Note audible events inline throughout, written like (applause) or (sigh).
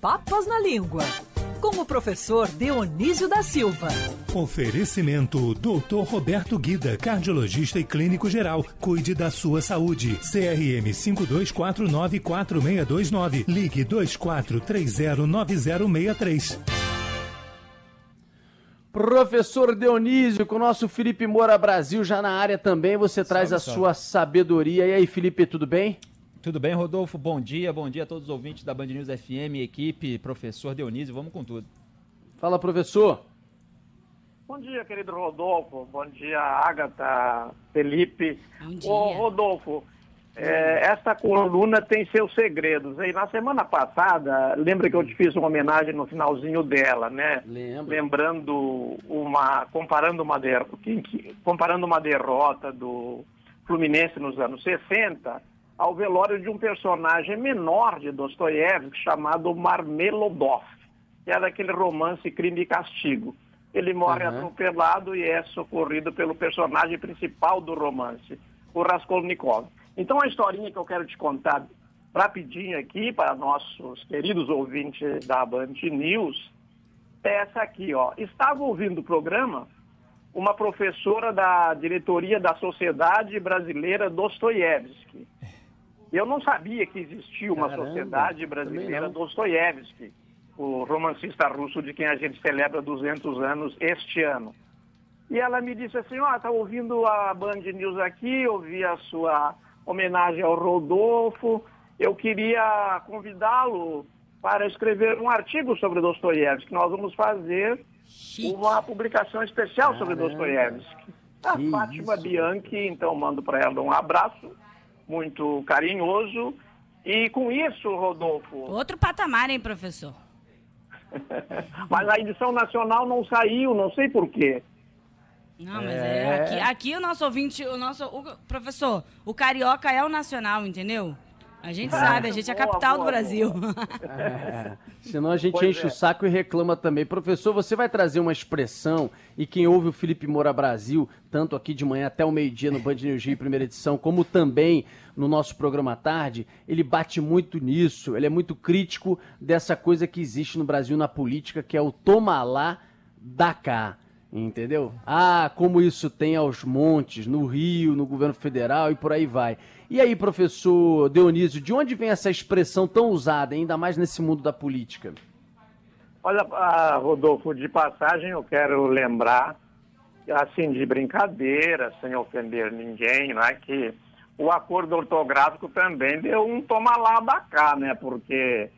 Papas na Língua, com o professor Dionísio da Silva. Oferecimento Dr. Roberto Guida, cardiologista e clínico geral. Cuide da sua saúde. CRM 52494629. Ligue 24309063. Professor Dionísio, com o nosso Felipe Moura Brasil já na área também, você traz salve, a salve. sua sabedoria. E aí, Felipe, tudo bem? Tudo bem, Rodolfo? Bom dia, bom dia a todos os ouvintes da Band News FM, equipe, professor Dionísio, vamos com tudo. Fala, professor. Bom dia, querido Rodolfo. Bom dia, Agatha, Felipe. Bom dia. Ô, Rodolfo, é, esta coluna tem seus segredos. E na semana passada, lembra que eu te fiz uma homenagem no finalzinho dela, né? Lembro. Lembrando uma, comparando uma, der, comparando uma derrota do Fluminense nos anos 60 ao velório de um personagem menor de Dostoiévski chamado Marmelodov, que era aquele romance Crime e Castigo. Ele morre uhum. atropelado e é socorrido pelo personagem principal do romance, o Raskolnikov. Então a historinha que eu quero te contar rapidinho aqui para nossos queridos ouvintes da Band News é essa aqui, ó. Estava ouvindo o programa uma professora da diretoria da Sociedade Brasileira Dostoiévski eu não sabia que existia uma Caramba, sociedade brasileira Dostoiévski, o romancista russo de quem a gente celebra 200 anos este ano. E ela me disse assim, ó, oh, tá ouvindo a Band News aqui, ouvi a sua homenagem ao Rodolfo, eu queria convidá-lo para escrever um artigo sobre Dostoiévski. Nós vamos fazer uma publicação especial Caramba. sobre Dostoiévski. A Fátima isso? Bianchi, então mando para ela um abraço muito carinhoso. E com isso, Rodolfo. (laughs) Outro patamar, hein, professor? (laughs) mas a edição nacional não saiu, não sei por quê. Não, mas é... é aqui, aqui, o nosso ouvinte, o nosso. O, professor, o carioca é o nacional, entendeu? A gente sabe, a gente é a capital boa, do Brasil. (laughs) É, senão a gente pois enche é. o saco e reclama também. Professor, você vai trazer uma expressão, e quem ouve o Felipe Moura Brasil, tanto aqui de manhã até o meio-dia no Band Energia primeira edição, como também no nosso programa à tarde, ele bate muito nisso, ele é muito crítico dessa coisa que existe no Brasil na política, que é o toma lá, da cá. Entendeu? Ah, como isso tem aos montes, no Rio, no governo federal e por aí vai. E aí, professor Dionísio, de onde vem essa expressão tão usada, ainda mais nesse mundo da política? Olha, ah, Rodolfo, de passagem eu quero lembrar, assim, de brincadeira, sem ofender ninguém, não é que o acordo ortográfico também deu um toma lá da cá, né? Porque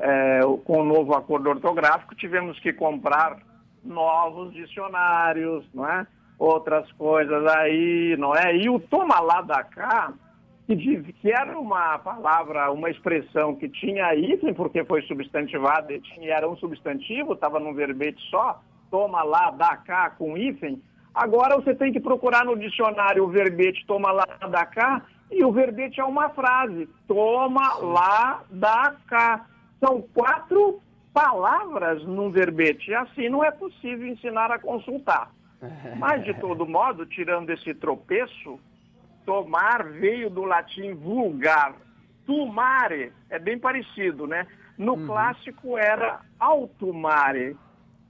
é, com o novo acordo ortográfico tivemos que comprar novos dicionários, não é? Outras coisas aí, não é? E o toma lá da cá que, diz, que era uma palavra, uma expressão que tinha hífen, porque foi substantivada, e tinha, era um substantivo, estava num verbete só, toma lá, dá cá com hífen. Agora você tem que procurar no dicionário o verbete toma lá, dá cá, e o verbete é uma frase, toma lá, dá cá. São quatro palavras num verbete, e assim não é possível ensinar a consultar. (laughs) Mas, de todo modo, tirando esse tropeço, Tomar veio do latim vulgar. Tumare é bem parecido, né? No uhum. clássico era altumare,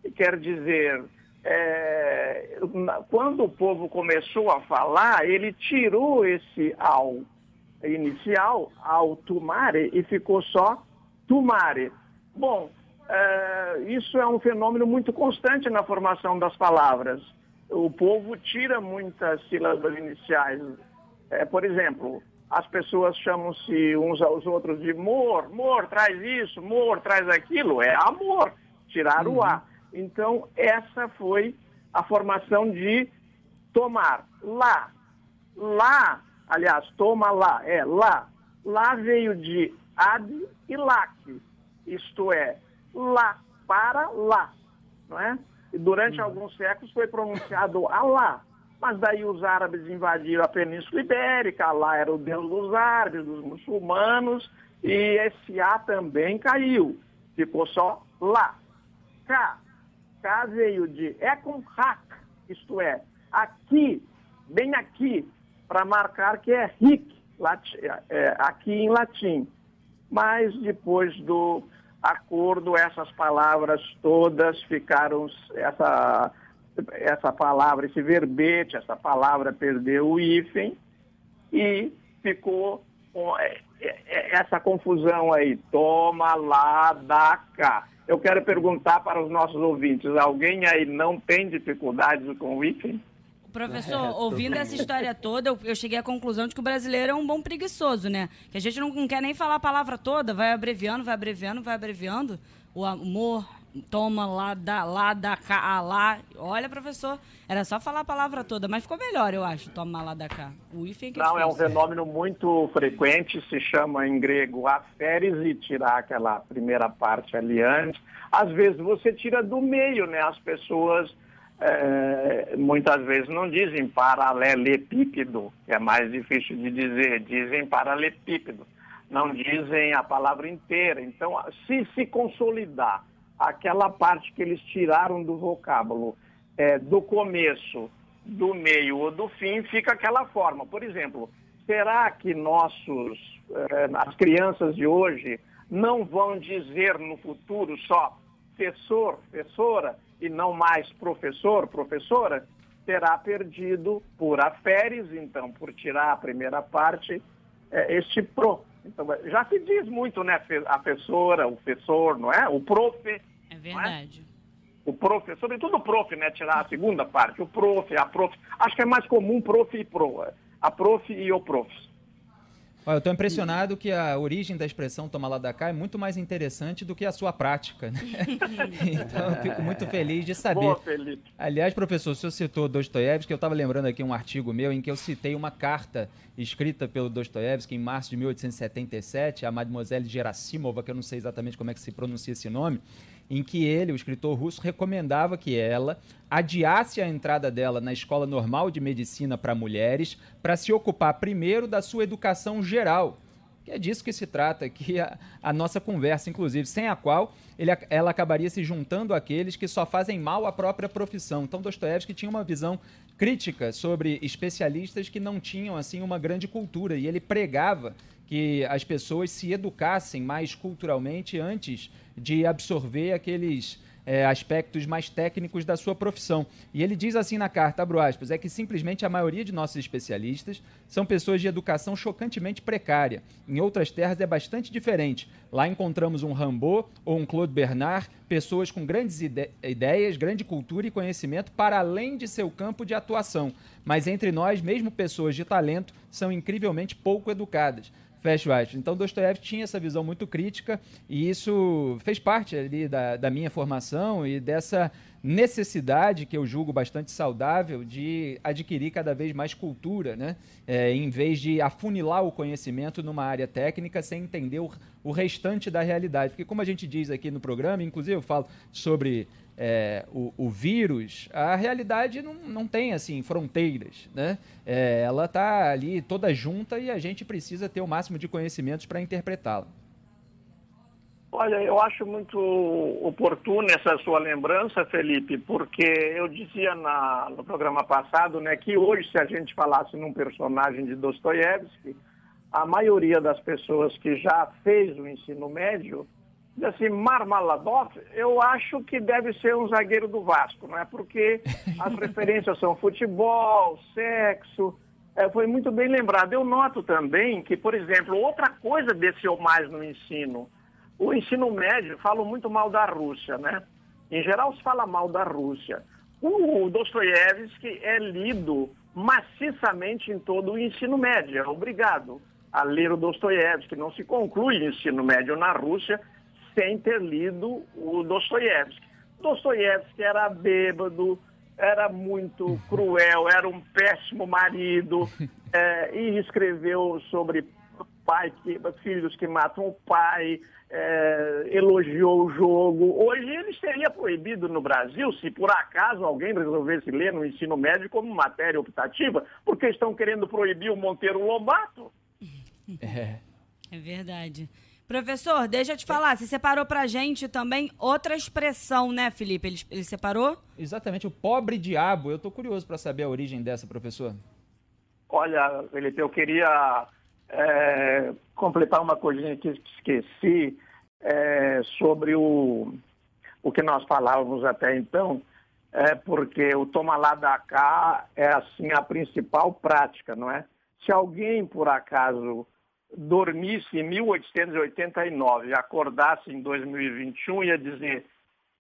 que quer dizer, é, quando o povo começou a falar, ele tirou esse ao inicial, altumare, e ficou só tumare. Bom, é, isso é um fenômeno muito constante na formação das palavras. O povo tira muitas sílabas iniciais é, por exemplo, as pessoas chamam-se uns aos outros de mor, mor, traz isso, mor, traz aquilo, é amor, tirar uhum. o A. Então, essa foi a formação de tomar. Lá, lá, aliás, toma lá, é lá. Lá veio de ad e lac, isto é, lá para lá, não é? E durante uhum. alguns séculos foi pronunciado Alá, mas daí os árabes invadiram a Península Ibérica, lá era o Deus dos árabes, dos muçulmanos, e esse A também caiu. Ficou só lá. Cá. Cá veio de hack, isto é, aqui, bem aqui, para marcar que é ric, é, aqui em latim. Mas depois do acordo, essas palavras todas ficaram, essa, essa palavra, esse verbete, essa palavra perdeu o hífen e ficou é, é, é, essa confusão aí, toma lá, dá cá. Eu quero perguntar para os nossos ouvintes, alguém aí não tem dificuldades com o hífen? Professor, ouvindo essa história toda, eu, eu, cheguei à conclusão de que o brasileiro é um bom preguiçoso, né? Que a gente não, não quer nem falar a palavra toda, vai abreviando, vai abreviando, vai abreviando. O amor, toma lá, dá, lá, dá cá, lá. Olha, professor, era só falar a palavra toda, mas ficou melhor, eu acho, toma lá, dá cá. O hífen que Não, é um fenômeno muito frequente, se chama em grego aferes e tirar aquela primeira parte ali antes. Às vezes você tira do meio, né? As pessoas é, muitas vezes não dizem paralelepípedo, que é mais difícil de dizer, dizem paralelepípedo, não dizem a palavra inteira. Então, se se consolidar aquela parte que eles tiraram do vocábulo é, do começo, do meio ou do fim, fica aquela forma. Por exemplo, será que nossos, é, as crianças de hoje não vão dizer no futuro só professor, professora, e não mais professor, professora, terá perdido por aferes, então, por tirar a primeira parte, é, este pro. Então, já se diz muito, né, a professora, o professor, não é? O prof. É verdade. É? O prof, sobretudo o prof, né, tirar a segunda parte, o prof, a prof. Acho que é mais comum prof e pro. A prof e o prof. Olha, eu estou impressionado que a origem da expressão toma lá da cá é muito mais interessante do que a sua prática. Né? (laughs) então eu fico muito feliz de saber. Boa, Felipe. Aliás, professor, o senhor citou Dostoiévski, eu estava lembrando aqui um artigo meu em que eu citei uma carta escrita pelo Dostoiévski em março de 1877, a Mademoiselle Gerasimova, que eu não sei exatamente como é que se pronuncia esse nome, em que ele, o escritor russo, recomendava que ela adiasse a entrada dela na escola normal de medicina para mulheres para se ocupar primeiro da sua educação geral. Que é disso que se trata aqui a, a nossa conversa, inclusive, sem a qual ele, ela acabaria se juntando àqueles que só fazem mal à própria profissão. Então, Dostoiévski tinha uma visão crítica sobre especialistas que não tinham assim uma grande cultura e ele pregava que as pessoas se educassem mais culturalmente antes de absorver aqueles é, aspectos mais técnicos da sua profissão. E ele diz assim na carta, abro aspas, é que simplesmente a maioria de nossos especialistas são pessoas de educação chocantemente precária. Em outras terras é bastante diferente. Lá encontramos um Rambaud ou um Claude Bernard, pessoas com grandes ide ideias, grande cultura e conhecimento para além de seu campo de atuação. Mas entre nós, mesmo pessoas de talento, são incrivelmente pouco educadas. Aspas. Então, Dostoiévski tinha essa visão muito crítica e isso fez parte ali da, da minha formação e dessa necessidade, que eu julgo bastante saudável, de adquirir cada vez mais cultura, né? É, em vez de afunilar o conhecimento numa área técnica sem entender o, o restante da realidade. Porque, como a gente diz aqui no programa, inclusive eu falo sobre é, o, o, vírus, a realidade não, não tem assim fronteiras, né? É, ela está ali toda junta e a gente precisa ter o máximo de conhecimentos para interpretá-la. Olha, eu acho muito oportuna essa sua lembrança, Felipe, porque eu dizia na, no programa passado né, que hoje, se a gente falasse num personagem de Dostoiévski, a maioria das pessoas que já fez o ensino médio assim, Marmaladov, eu acho que deve ser um zagueiro do Vasco, não é? Porque (laughs) as referências são futebol, sexo. É, foi muito bem lembrado. Eu noto também que, por exemplo, outra coisa desceu mais no ensino. O ensino médio, falo muito mal da Rússia, né? Em geral se fala mal da Rússia. O Dostoiévski é lido maciçamente em todo o ensino médio, é obrigado a ler o Dostoiévski. Não se conclui o ensino médio na Rússia sem ter lido o Dostoiévski. Dostoiévski era bêbado, era muito cruel, era um péssimo marido é, (laughs) e escreveu sobre pai que, filhos que matam o pai, é, elogiou o jogo. Hoje ele seria proibido no Brasil se por acaso alguém resolvesse ler no ensino médio como matéria optativa, porque estão querendo proibir o Monteiro Lobato. É, é verdade. Professor, deixa eu te falar, você separou pra gente também outra expressão, né, Felipe? Ele, ele separou? Exatamente, o pobre diabo. Eu tô curioso para saber a origem dessa, professor. Olha, Felipe, eu queria é, completar uma coisinha que esqueci. é, sobre o, o que nós falávamos até então, é porque o toma lá da cá é assim a principal prática, não é? Se alguém por acaso dormisse em 1889 e acordasse em 2021 ia dizer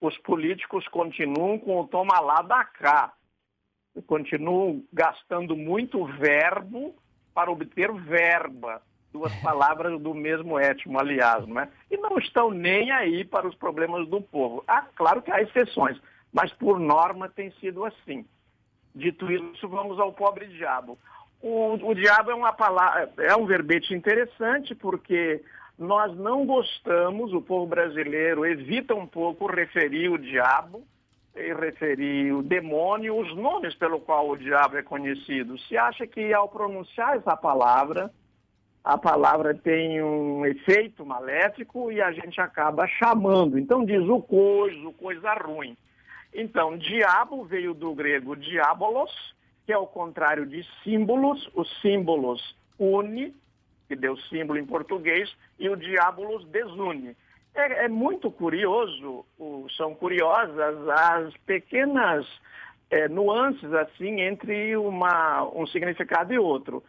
os políticos continuam com o toma lá da cá, continuam gastando muito verbo para obter verba duas palavras do mesmo étimo, aliás, não é? e não estão nem aí para os problemas do povo. Ah, claro que há exceções, mas por norma tem sido assim. Dito isso, vamos ao pobre diabo. O, o diabo é uma palavra, é um verbete interessante porque nós não gostamos, o povo brasileiro evita um pouco referir o diabo referir o demônio, os nomes pelo qual o diabo é conhecido. Se acha que ao pronunciar essa palavra, a palavra tem um efeito maléfico e a gente acaba chamando. Então diz o coisa, coisa ruim. Então, diabo veio do grego diabolos, que é o contrário de símbolos. Os símbolos une, que deu símbolo em português, e o diabolos desune. É, é muito curioso, são curiosas as pequenas é, nuances assim entre uma, um significado e outro.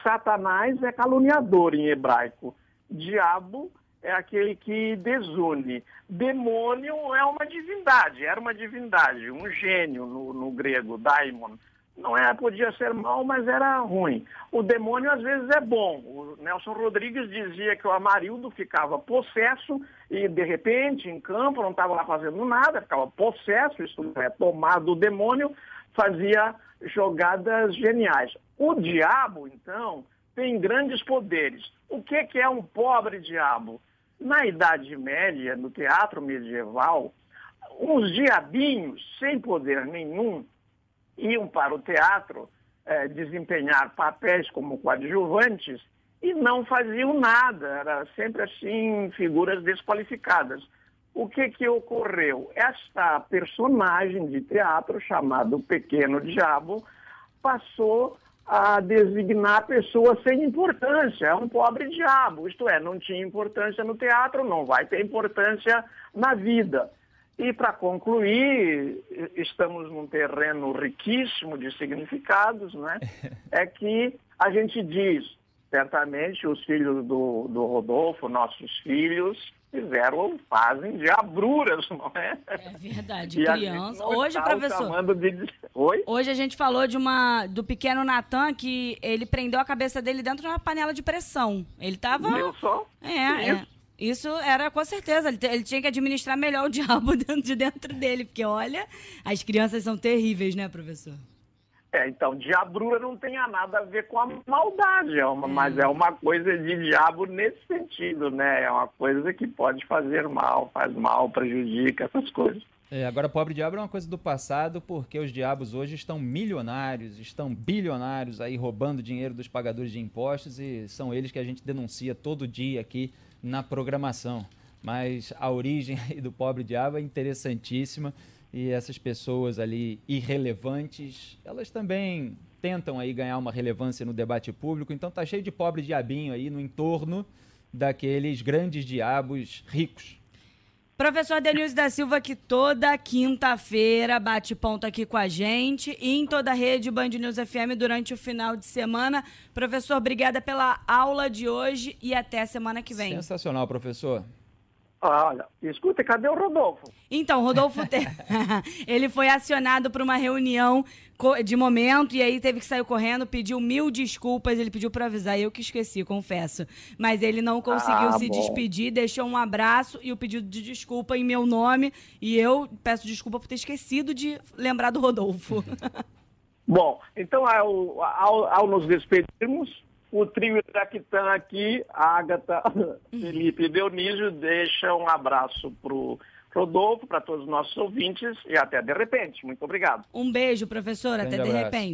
Satanás é caluniador em hebraico. Diabo é aquele que desune. Demônio é uma divindade, era uma divindade, um gênio no, no grego, daimon. Não é, podia ser mal, mas era ruim. O demônio às vezes é bom. O Nelson Rodrigues dizia que o Amarildo ficava possesso e de repente em campo não estava lá fazendo nada, ficava possesso, isso é, tomado do demônio, fazia jogadas geniais. O diabo, então, tem grandes poderes. O que, que é um pobre diabo? Na Idade Média, no teatro medieval, uns diabinhos sem poder nenhum iam para o teatro eh, desempenhar papéis como coadjuvantes e não faziam nada, era sempre assim figuras desqualificadas. O que, que ocorreu? Esta personagem de teatro, chamado Pequeno Diabo, passou a designar pessoas sem importância. É um pobre diabo, isto é, não tinha importância no teatro, não vai ter importância na vida. E para concluir, estamos num terreno riquíssimo de significados, né? (laughs) É que a gente diz, certamente os filhos do, do Rodolfo, nossos filhos, fizeram, fazem diabruras, não é? É verdade, (laughs) criança. Hoje, professor. De... Oi? Hoje a gente falou de uma do pequeno Natan que ele prendeu a cabeça dele dentro de uma panela de pressão. Ele estava. Viu só? É, é. Isso era com certeza. Ele, ele, tinha que administrar melhor o (laughs) diabo dentro de dentro dele, porque olha, as crianças são terríveis, né, professor? É, então, diabrura não tem nada a ver com a maldade, é uma, hum. mas é uma coisa de diabo nesse sentido, né? É uma coisa que pode fazer mal, faz mal, prejudica, essas coisas. É, agora, pobre diabo é uma coisa do passado, porque os diabos hoje estão milionários, estão bilionários aí roubando dinheiro dos pagadores de impostos e são eles que a gente denuncia todo dia aqui na programação. Mas a origem do pobre diabo é interessantíssima e essas pessoas ali irrelevantes, elas também tentam aí ganhar uma relevância no debate público, então tá cheio de pobre diabinho aí no entorno daqueles grandes diabos ricos. Professor Denilson da Silva, que toda quinta-feira bate ponto aqui com a gente e em toda a rede Band News FM durante o final de semana. Professor, obrigada pela aula de hoje e até semana que vem. Sensacional, professor. Olha, escuta, cadê o Rodolfo? Então, Rodolfo, (laughs) ele foi acionado para uma reunião de momento e aí teve que sair correndo, pediu mil desculpas, ele pediu para avisar, eu que esqueci, confesso. Mas ele não conseguiu ah, se bom. despedir, deixou um abraço e o pedido de desculpa em meu nome e eu peço desculpa por ter esquecido de lembrar do Rodolfo. (laughs) bom, então ao, ao, ao nos despedirmos, o trio Iraquitã aqui, Agatha, Felipe e Dionísio, deixa um abraço para o Rodolfo, para todos os nossos ouvintes e até de repente. Muito obrigado. Um beijo, professor. Até de repente.